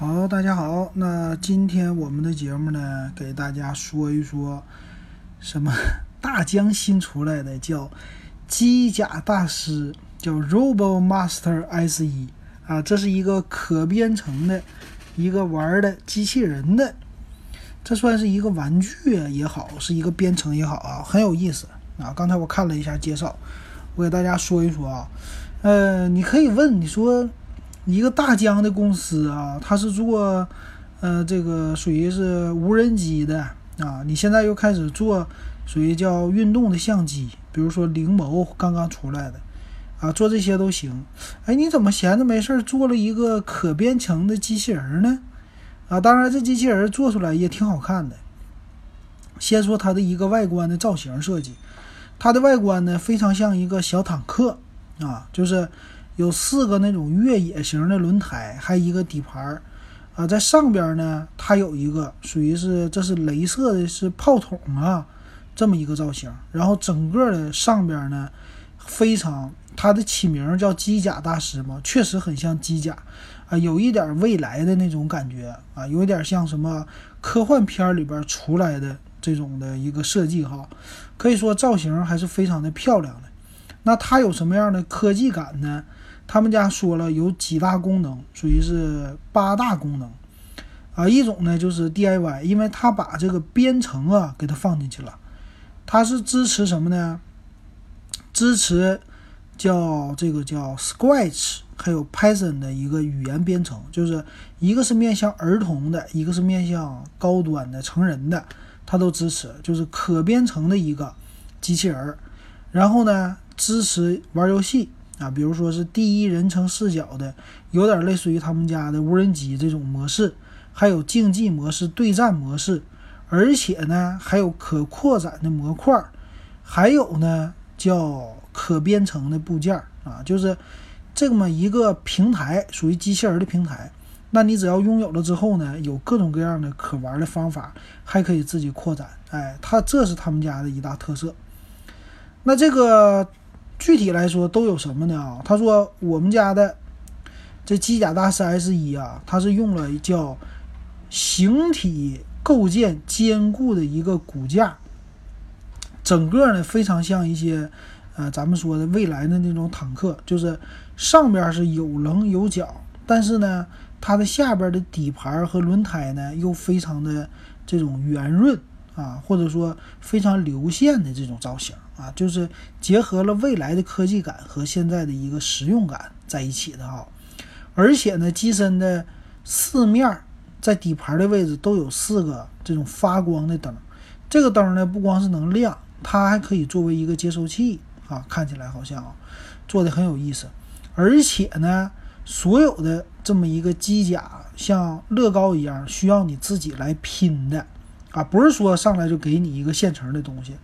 好，大家好。那今天我们的节目呢，给大家说一说什么？大疆新出来的叫机甲大师，叫 Robo Master S 一啊，这是一个可编程的一个玩的机器人的，这算是一个玩具也好，是一个编程也好啊，很有意思啊。刚才我看了一下介绍，我给大家说一说啊。呃，你可以问你说。一个大疆的公司啊，它是做，呃，这个属于是无人机的啊。你现在又开始做属于叫运动的相机，比如说灵眸刚刚出来的，啊，做这些都行。哎，你怎么闲着没事做了一个可编程的机器人呢？啊，当然这机器人做出来也挺好看的。先说它的一个外观的造型设计，它的外观呢非常像一个小坦克啊，就是。有四个那种越野型的轮胎，还有一个底盘儿，啊，在上边呢，它有一个属于是这是镭射的，是炮筒啊，这么一个造型。然后整个的上边呢，非常它的起名叫机甲大师嘛，确实很像机甲啊，有一点未来的那种感觉啊，有点像什么科幻片里边出来的这种的一个设计哈，可以说造型还是非常的漂亮的。那它有什么样的科技感呢？他们家说了有几大功能，属于是八大功能啊。一种呢就是 DIY，因为它把这个编程啊给它放进去了。它是支持什么呢？支持叫这个叫 Scratch，还有 Python 的一个语言编程，就是一个是面向儿童的，一个是面向高端的成人的，它都支持，就是可编程的一个机器人儿。然后呢，支持玩游戏。啊，比如说是第一人称视角的，有点类似于他们家的无人机这种模式，还有竞技模式、对战模式，而且呢还有可扩展的模块，还有呢叫可编程的部件啊，就是这么一个平台，属于机器人的平台。那你只要拥有了之后呢，有各种各样的可玩的方法，还可以自己扩展。哎，它这是他们家的一大特色。那这个。具体来说都有什么呢？啊，他说我们家的这机甲大师 S 一啊，它是用了叫形体构建坚固的一个骨架，整个呢非常像一些呃咱们说的未来的那种坦克，就是上边是有棱有角，但是呢它的下边的底盘和轮胎呢又非常的这种圆润。啊，或者说非常流线的这种造型啊，就是结合了未来的科技感和现在的一个实用感在一起的哈。而且呢，机身的四面在底盘的位置都有四个这种发光的灯，这个灯呢不光是能亮，它还可以作为一个接收器啊，看起来好像做的很有意思。而且呢，所有的这么一个机甲像乐高一样，需要你自己来拼的。啊，不是说上来就给你一个现成的东西，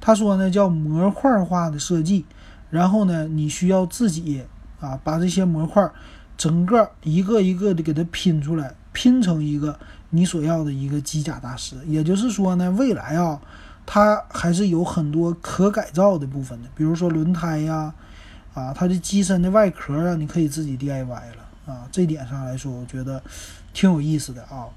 他说呢叫模块化的设计，然后呢你需要自己啊把这些模块整个一个一个的给它拼出来，拼成一个你所要的一个机甲大师。也就是说呢，未来啊，它还是有很多可改造的部分的，比如说轮胎呀，啊它的机身的外壳啊，你可以自己 DIY 了啊。这点上来说，我觉得挺有意思的啊。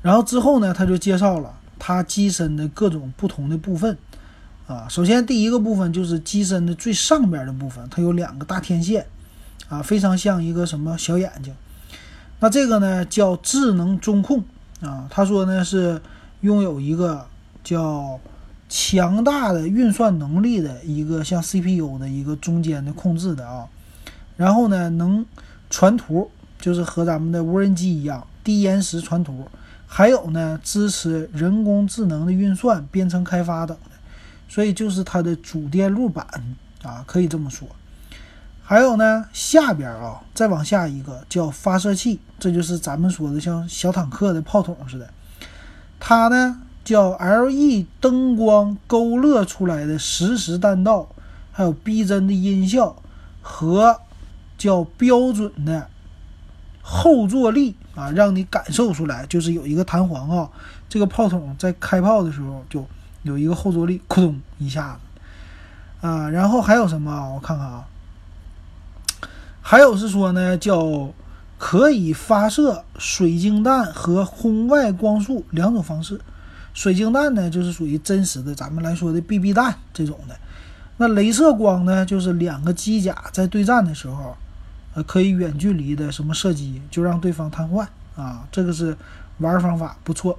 然后之后呢，他就介绍了它机身的各种不同的部分，啊，首先第一个部分就是机身的最上边的部分，它有两个大天线，啊，非常像一个什么小眼睛。那这个呢叫智能中控，啊，他说呢是拥有一个叫强大的运算能力的一个像 CPU 的一个中间的控制的啊，然后呢能传图，就是和咱们的无人机一样低延时传图。还有呢，支持人工智能的运算、编程开发等的，所以就是它的主电路板啊，可以这么说。还有呢，下边啊，再往下一个叫发射器，这就是咱们说的像小坦克的炮筒似的。它呢叫 L.E. 灯光勾勒出来的实时弹道，还有逼真的音效和叫标准的。后坐力啊，让你感受出来，就是有一个弹簧啊，这个炮筒在开炮的时候就有一个后坐力，咕咚一下子啊。然后还有什么啊？我看看啊，还有是说呢，叫可以发射水晶弹和红外光束两种方式。水晶弹呢，就是属于真实的，咱们来说的 BB 弹这种的。那镭射光呢，就是两个机甲在对战的时候，呃，可以远距离的什么射击，就让对方瘫痪啊。这个是玩方法不错。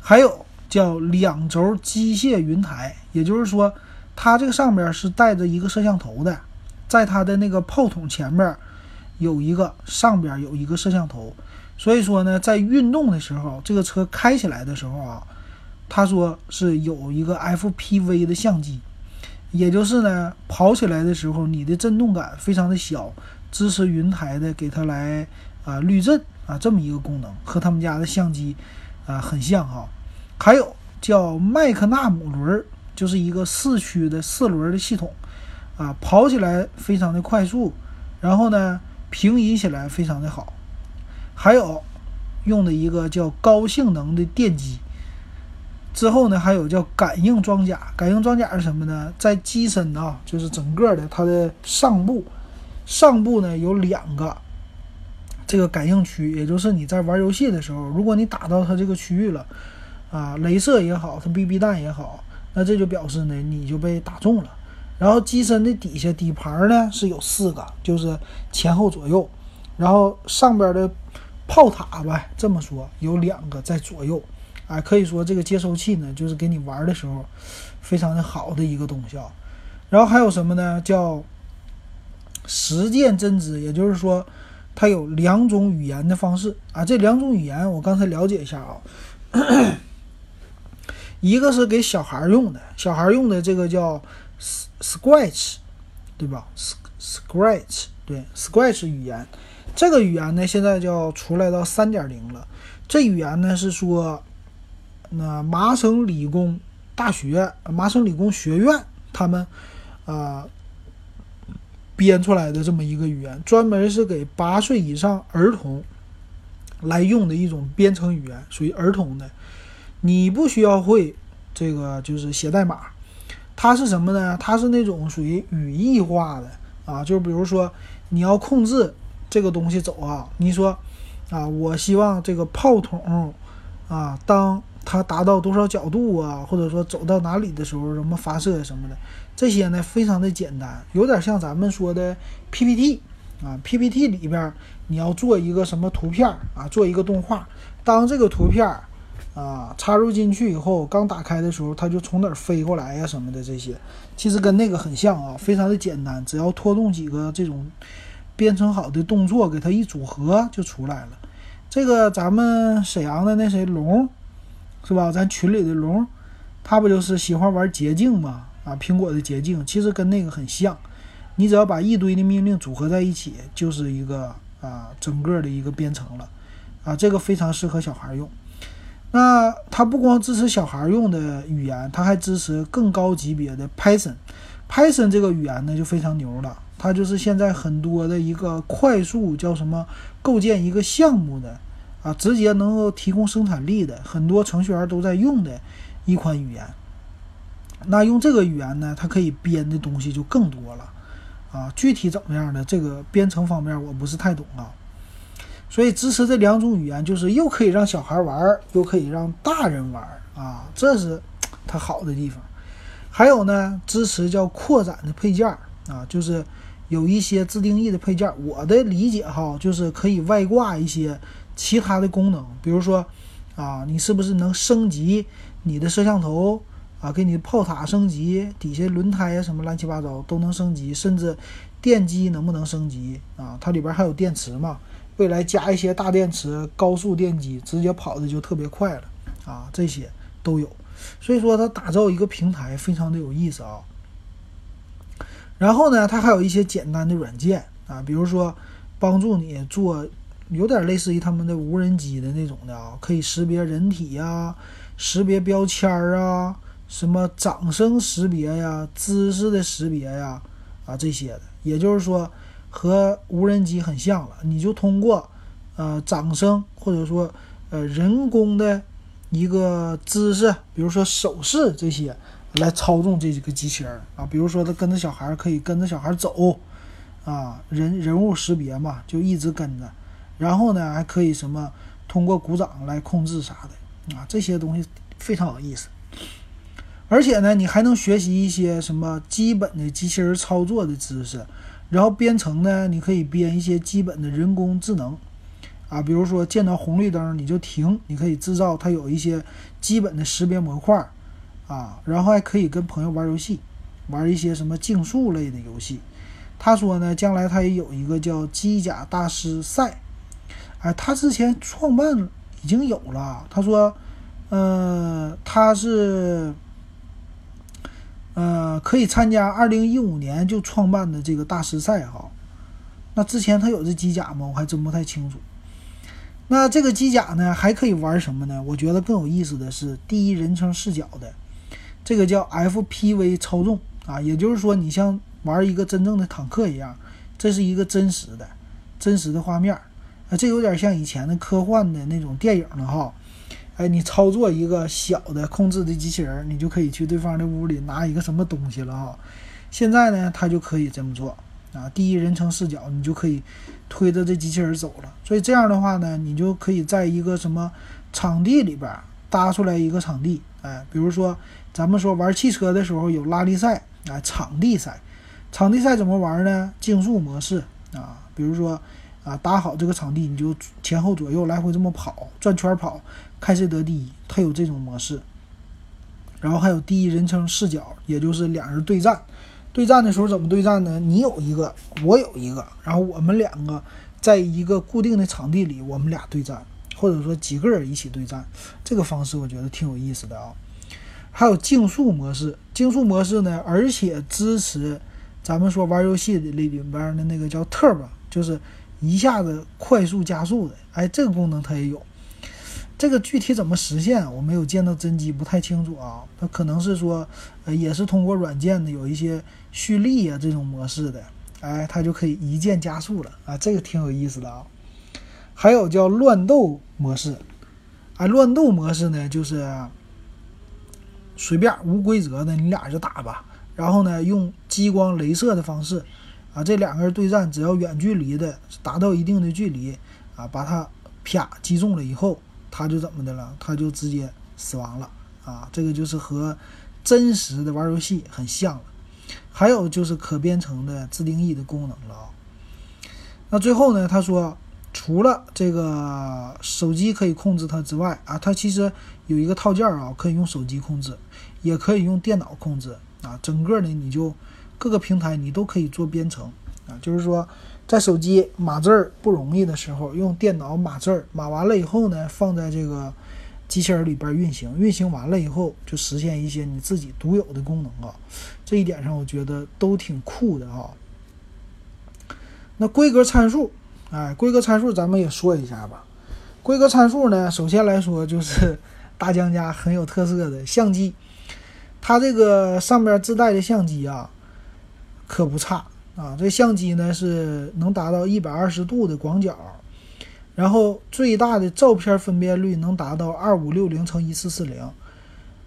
还有叫两轴机械云台，也就是说，它这个上边是带着一个摄像头的，在它的那个炮筒前面。有一个上边有一个摄像头，所以说呢，在运动的时候，这个车开起来的时候啊，他说是有一个 FPV 的相机，也就是呢，跑起来的时候你的震动感非常的小，支持云台的给它来啊滤震啊这么一个功能，和他们家的相机啊很像哈。还有叫麦克纳姆轮，就是一个四驱的四轮的系统啊，跑起来非常的快速，然后呢。平移起来非常的好，还有用的一个叫高性能的电机。之后呢，还有叫感应装甲。感应装甲是什么呢？在机身啊，就是整个的它的上部，上部呢有两个这个感应区，也就是你在玩游戏的时候，如果你打到它这个区域了，啊，镭射也好，它 BB 弹也好，那这就表示呢你就被打中了。然后机身的底下底盘呢是有四个，就是前后左右，然后上边的炮塔吧，这么说有两个在左右，啊，可以说这个接收器呢就是给你玩的时候非常的好的一个东西啊。然后还有什么呢？叫实践真知，也就是说它有两种语言的方式啊。这两种语言我刚才了解一下啊，一个是给小孩用的，小孩用的这个叫。Scratch，对吧？Scratch，对，Scratch 语言，这个语言呢，现在就要出来到三点零了。这语言呢是说，那麻省理工大学、麻省理工学院他们啊编出来的这么一个语言，专门是给八岁以上儿童来用的一种编程语言，属于儿童的。你不需要会这个，就是写代码。它是什么呢？它是那种属于语义化的啊，就比如说你要控制这个东西走啊，你说啊，我希望这个炮筒啊，当它达到多少角度啊，或者说走到哪里的时候，什么发射什么的，这些呢非常的简单，有点像咱们说的 PPT 啊，PPT 里边你要做一个什么图片啊，做一个动画，当这个图片。啊，插入进去以后，刚打开的时候，它就从哪儿飞过来呀什么的这些，其实跟那个很像啊，非常的简单，只要拖动几个这种编程好的动作，给它一组合就出来了。这个咱们沈阳的那谁龙，是吧？咱群里的龙，他不就是喜欢玩捷径吗？啊，苹果的捷径其实跟那个很像，你只要把一堆的命令组合在一起，就是一个啊整个的一个编程了，啊，这个非常适合小孩用。那它不光支持小孩用的语言，它还支持更高级别的 Python。Python 这个语言呢就非常牛了，它就是现在很多的一个快速叫什么构建一个项目的啊，直接能够提供生产力的很多程序员都在用的一款语言。那用这个语言呢，它可以编的东西就更多了啊。具体怎么样的这个编程方面我不是太懂啊。所以支持这两种语言，就是又可以让小孩玩，又可以让大人玩啊，这是它好的地方。还有呢，支持叫扩展的配件啊，就是有一些自定义的配件。我的理解哈，就是可以外挂一些其他的功能，比如说啊，你是不是能升级你的摄像头啊，给你炮塔升级，底下轮胎啊什么乱七八糟都能升级，甚至电机能不能升级啊？它里边还有电池嘛？未来加一些大电池、高速电机，直接跑的就特别快了啊！这些都有，所以说它打造一个平台非常的有意思啊。然后呢，它还有一些简单的软件啊，比如说帮助你做有点类似于他们的无人机的那种的啊，可以识别人体呀、识别标签儿啊、什么掌声识别呀、姿势的识别呀啊这些的，也就是说。和无人机很像了，你就通过，呃，掌声或者说，呃，人工的一个姿势，比如说手势这些，来操纵这几个机器人啊。比如说，他跟着小孩可以跟着小孩走，啊，人人物识别嘛，就一直跟着。然后呢还可以什么通过鼓掌来控制啥的啊，这些东西非常有意思。而且呢，你还能学习一些什么基本的机器人操作的知识，然后编程呢，你可以编一些基本的人工智能，啊，比如说见到红绿灯你就停，你可以制造它有一些基本的识别模块，啊，然后还可以跟朋友玩游戏，玩一些什么竞速类的游戏。他说呢，将来他也有一个叫机甲大师赛，哎，他之前创办已经有了。他说，呃，他是。呃，可以参加二零一五年就创办的这个大师赛哈。那之前他有这机甲吗？我还真不太清楚。那这个机甲呢，还可以玩什么呢？我觉得更有意思的是第一人称视角的，这个叫 FPV 操纵啊，也就是说你像玩一个真正的坦克一样，这是一个真实的、真实的画面啊，这有点像以前的科幻的那种电影了哈。哎，你操作一个小的控制的机器人，你就可以去对方的屋里拿一个什么东西了哈。现在呢，它就可以这么做啊，第一人称视角，你就可以推着这机器人走了。所以这样的话呢，你就可以在一个什么场地里边搭出来一个场地，哎，比如说咱们说玩汽车的时候有拉力赛啊，场地赛，场地赛怎么玩呢？竞速模式啊，比如说啊，搭好这个场地，你就前后左右来回这么跑，转圈跑。看谁得第一，它有这种模式，然后还有第一人称视角，也就是两人对战。对战的时候怎么对战呢？你有一个，我有一个，然后我们两个在一个固定的场地里，我们俩对战，或者说几个人一起对战，这个方式我觉得挺有意思的啊。还有竞速模式，竞速模式呢，而且支持咱们说玩游戏里里边的那个叫 Turbo，就是一下子快速加速的，哎，这个功能它也有。这个具体怎么实现，我没有见到真机，不太清楚啊。它可能是说，呃，也是通过软件的有一些蓄力啊这种模式的，哎，它就可以一键加速了啊。这个挺有意思的啊。还有叫乱斗模式，哎，乱斗模式呢就是随便无规则的，你俩就打吧。然后呢，用激光、镭射的方式啊，这两个人对战，只要远距离的达到一定的距离啊，把它啪击中了以后。他就怎么的了？他就直接死亡了啊！这个就是和真实的玩游戏很像了。还有就是可编程的自定义的功能了啊。那最后呢？他说，除了这个手机可以控制它之外啊，它其实有一个套件啊，可以用手机控制，也可以用电脑控制啊。整个呢，你就各个平台你都可以做编程啊，就是说。在手机码字儿不容易的时候，用电脑码字儿，码完了以后呢，放在这个机器人里边运行，运行完了以后就实现一些你自己独有的功能啊。这一点上我觉得都挺酷的啊。那规格参数，哎，规格参数咱们也说一下吧。规格参数呢，首先来说就是大疆家很有特色的相机，它这个上边自带的相机啊，可不差。啊，这相机呢是能达到一百二十度的广角，然后最大的照片分辨率能达到二五六零乘一四四零，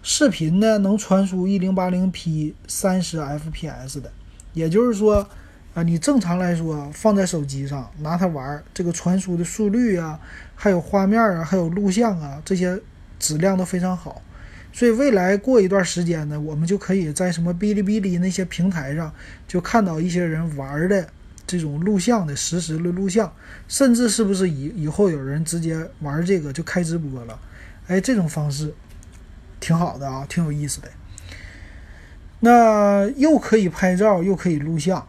视频呢能传输一零八零 P 三十 FPS 的，也就是说，啊，你正常来说放在手机上拿它玩，这个传输的速率啊，还有画面啊，还有录像啊，这些质量都非常好。所以未来过一段时间呢，我们就可以在什么哔哩哔哩那些平台上，就看到一些人玩的这种录像的实时的录像，甚至是不是以以后有人直接玩这个就开直播了？哎，这种方式挺好的啊，挺有意思的。那又可以拍照，又可以录像，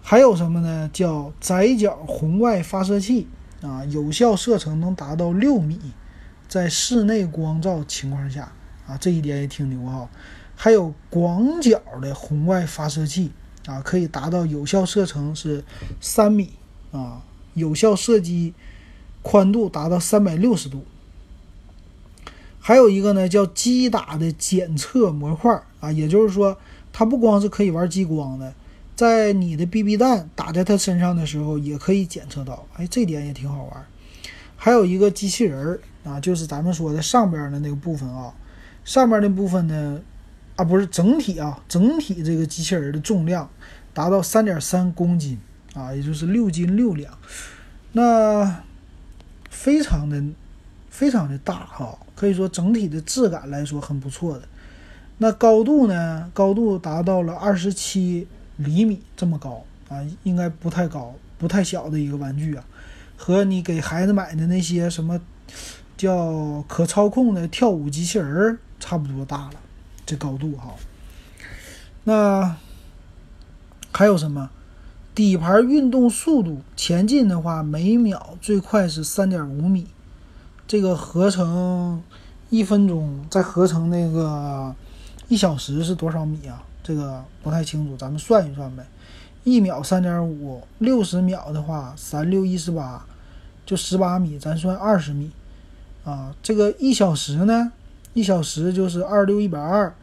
还有什么呢？叫窄角红外发射器啊，有效射程能达到六米，在室内光照情况下。啊，这一点也挺牛哈，还有广角的红外发射器啊，可以达到有效射程是三米啊，有效射击宽度达到三百六十度。还有一个呢，叫击打的检测模块啊，也就是说，它不光是可以玩激光的，在你的 BB 弹打在它身上的时候，也可以检测到。哎，这点也挺好玩。还有一个机器人儿啊，就是咱们说的上边的那个部分啊。上面那部分呢，啊不是整体啊，整体这个机器人的重量达到三点三公斤啊，也就是六斤六两。那非常的非常的大哈，可以说整体的质感来说很不错的。那高度呢？高度达到了二十七厘米这么高啊，应该不太高，不太小的一个玩具啊，和你给孩子买的那些什么叫可操控的跳舞机器人儿差不多大了，这高度哈。那还有什么？底盘运动速度，前进的话每秒最快是三点五米，这个合成一分钟再合成那个。一小时是多少米啊？这个不太清楚，咱们算一算呗。一秒三点五，六十秒的话，三六一十八，就十八米，咱算二十米啊。这个一小时呢？一小时就是二六一百二，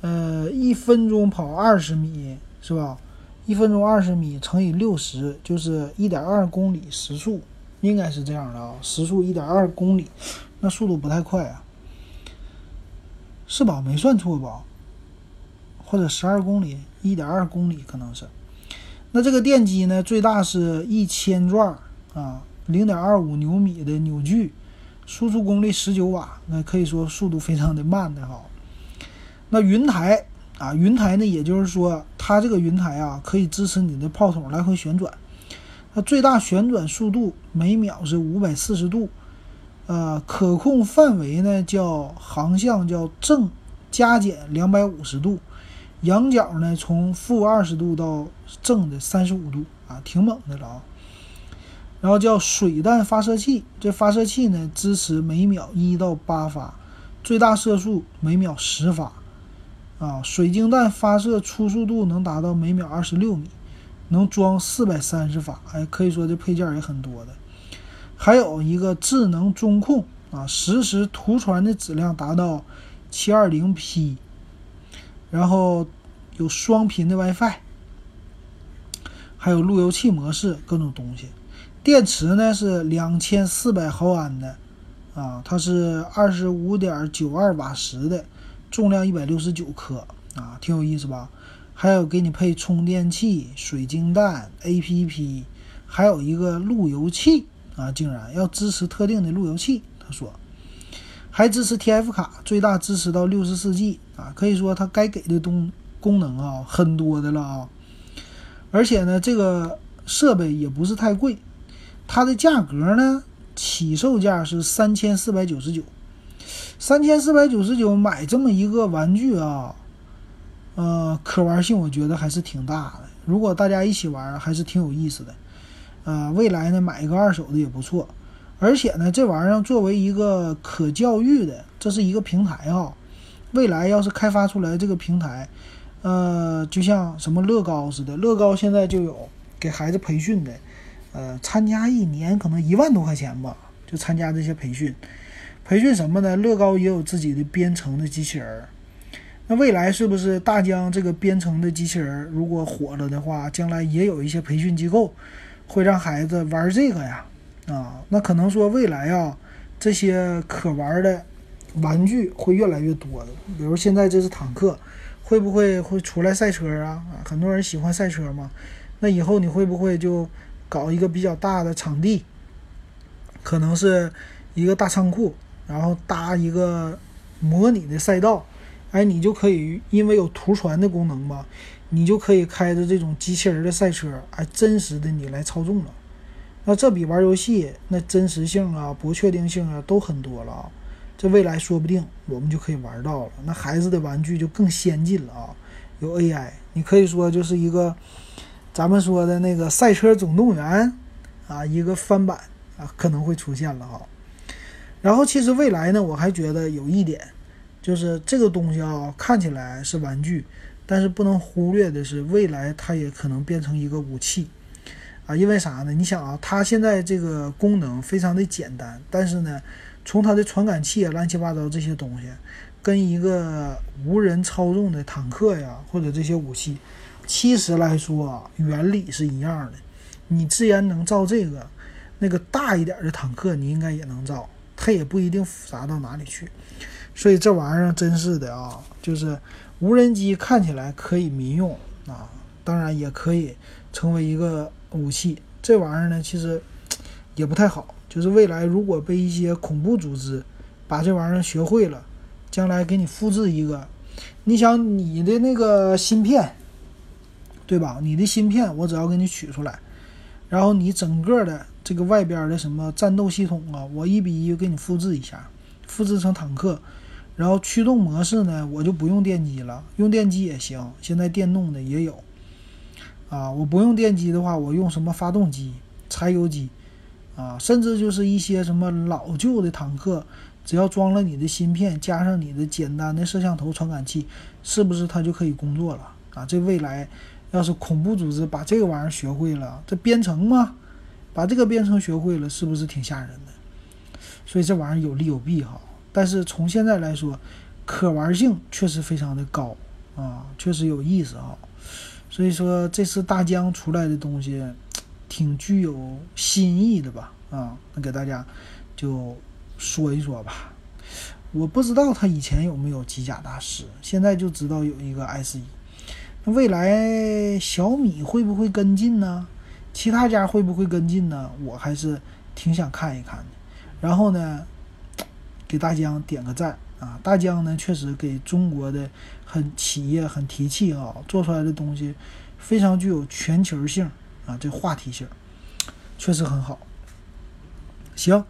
呃，一分钟跑二十米是吧？一分钟二十米乘以六十就是一点二公里时速，应该是这样的啊。时速一点二公里，那速度不太快啊。是吧？没算错吧？或者十二公里，一点二公里可能是。那这个电机呢，最大是一千转啊，零点二五牛米的扭矩，输出功率十九瓦，那可以说速度非常的慢的哈。那云台啊，云台呢，也就是说它这个云台啊，可以支持你的炮筒来回旋转，它最大旋转速度每秒是五百四十度。呃，可控范围呢叫航向叫正加减两百五十度，仰角呢从负二十度到正的三十五度啊，挺猛的了啊。然后叫水弹发射器，这发射器呢支持每秒一到八发，最大射速每秒十发啊。水晶弹发射初速度能达到每秒二十六米，能装四百三十发，哎，可以说这配件也很多的。还有一个智能中控啊，实时图传的质量达到七二零 P，然后有双频的 WiFi，还有路由器模式各种东西。电池呢是两千四百毫安的啊，它是二十五点九二瓦时的，重量一百六十九克啊，挺有意思吧？还有给你配充电器、水晶弹、APP，还有一个路由器。啊，竟然要支持特定的路由器，他说，还支持 TF 卡，最大支持到六十四 G 啊，可以说它该给的东功能啊很多的了啊，而且呢，这个设备也不是太贵，它的价格呢起售价是三千四百九十九，三千四百九十九买这么一个玩具啊，呃，可玩性我觉得还是挺大的，如果大家一起玩，还是挺有意思的。呃，未来呢买一个二手的也不错，而且呢这玩意儿作为一个可教育的，这是一个平台哈。未来要是开发出来这个平台，呃，就像什么乐高似的，乐高现在就有给孩子培训的，呃，参加一年可能一万多块钱吧，就参加这些培训。培训什么呢？乐高也有自己的编程的机器人。那未来是不是大疆这个编程的机器人如果火了的话，将来也有一些培训机构？会让孩子玩这个呀，啊，那可能说未来啊，这些可玩的玩具会越来越多的。比如现在这是坦克，会不会会出来赛车？啊，很多人喜欢赛车嘛。那以后你会不会就搞一个比较大的场地，可能是一个大仓库，然后搭一个模拟的赛道，哎，你就可以因为有图传的功能嘛。你就可以开着这种机器人的赛车，哎，真实的你来操纵了。那这比玩游戏那真实性啊、不确定性啊都很多了啊。这未来说不定我们就可以玩到了。那孩子的玩具就更先进了啊，有 AI，你可以说就是一个咱们说的那个《赛车总动员》啊，一个翻版啊可能会出现了哈。然后其实未来呢，我还觉得有一点，就是这个东西啊，看起来是玩具。但是不能忽略的是，未来它也可能变成一个武器，啊，因为啥呢？你想啊，它现在这个功能非常的简单，但是呢，从它的传感器啊、乱七八糟这些东西，跟一个无人操纵的坦克呀，或者这些武器，其实来说啊，原理是一样的。你既然能造这个，那个大一点的坦克，你应该也能造，它也不一定复杂到哪里去。所以这玩意儿真是的啊，就是。无人机看起来可以民用啊，当然也可以成为一个武器。这玩意儿呢，其实也不太好。就是未来如果被一些恐怖组织把这玩意儿学会了，将来给你复制一个，你想你的那个芯片，对吧？你的芯片我只要给你取出来，然后你整个的这个外边的什么战斗系统啊，我一比一给你复制一下，复制成坦克，然后驱动模式呢，我就不用电机了，用电机也行，现在电动的也有。啊，我不用电机的话，我用什么发动机、柴油机，啊，甚至就是一些什么老旧的坦克，只要装了你的芯片，加上你的简单的摄像头传感器，是不是它就可以工作了？啊，这未来要是恐怖组织把这个玩意儿学会了，这编程嘛，把这个编程学会了，是不是挺吓人的？所以这玩意儿有利有弊哈。但是从现在来说，可玩性确实非常的高啊，确实有意思啊。所以说，这次大疆出来的东西，挺具有新意的吧？啊，那给大家就说一说吧。我不知道他以前有没有机甲大师，现在就知道有一个 S 一。那未来小米会不会跟进呢？其他家会不会跟进呢？我还是挺想看一看的。然后呢，给大疆点个赞。啊，大疆呢确实给中国的很企业很提气啊，做出来的东西非常具有全球性啊，这话题性确实很好。行，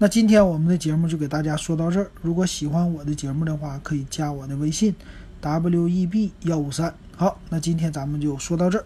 那今天我们的节目就给大家说到这儿。如果喜欢我的节目的话，可以加我的微信 w e b 幺五三。好，那今天咱们就说到这儿。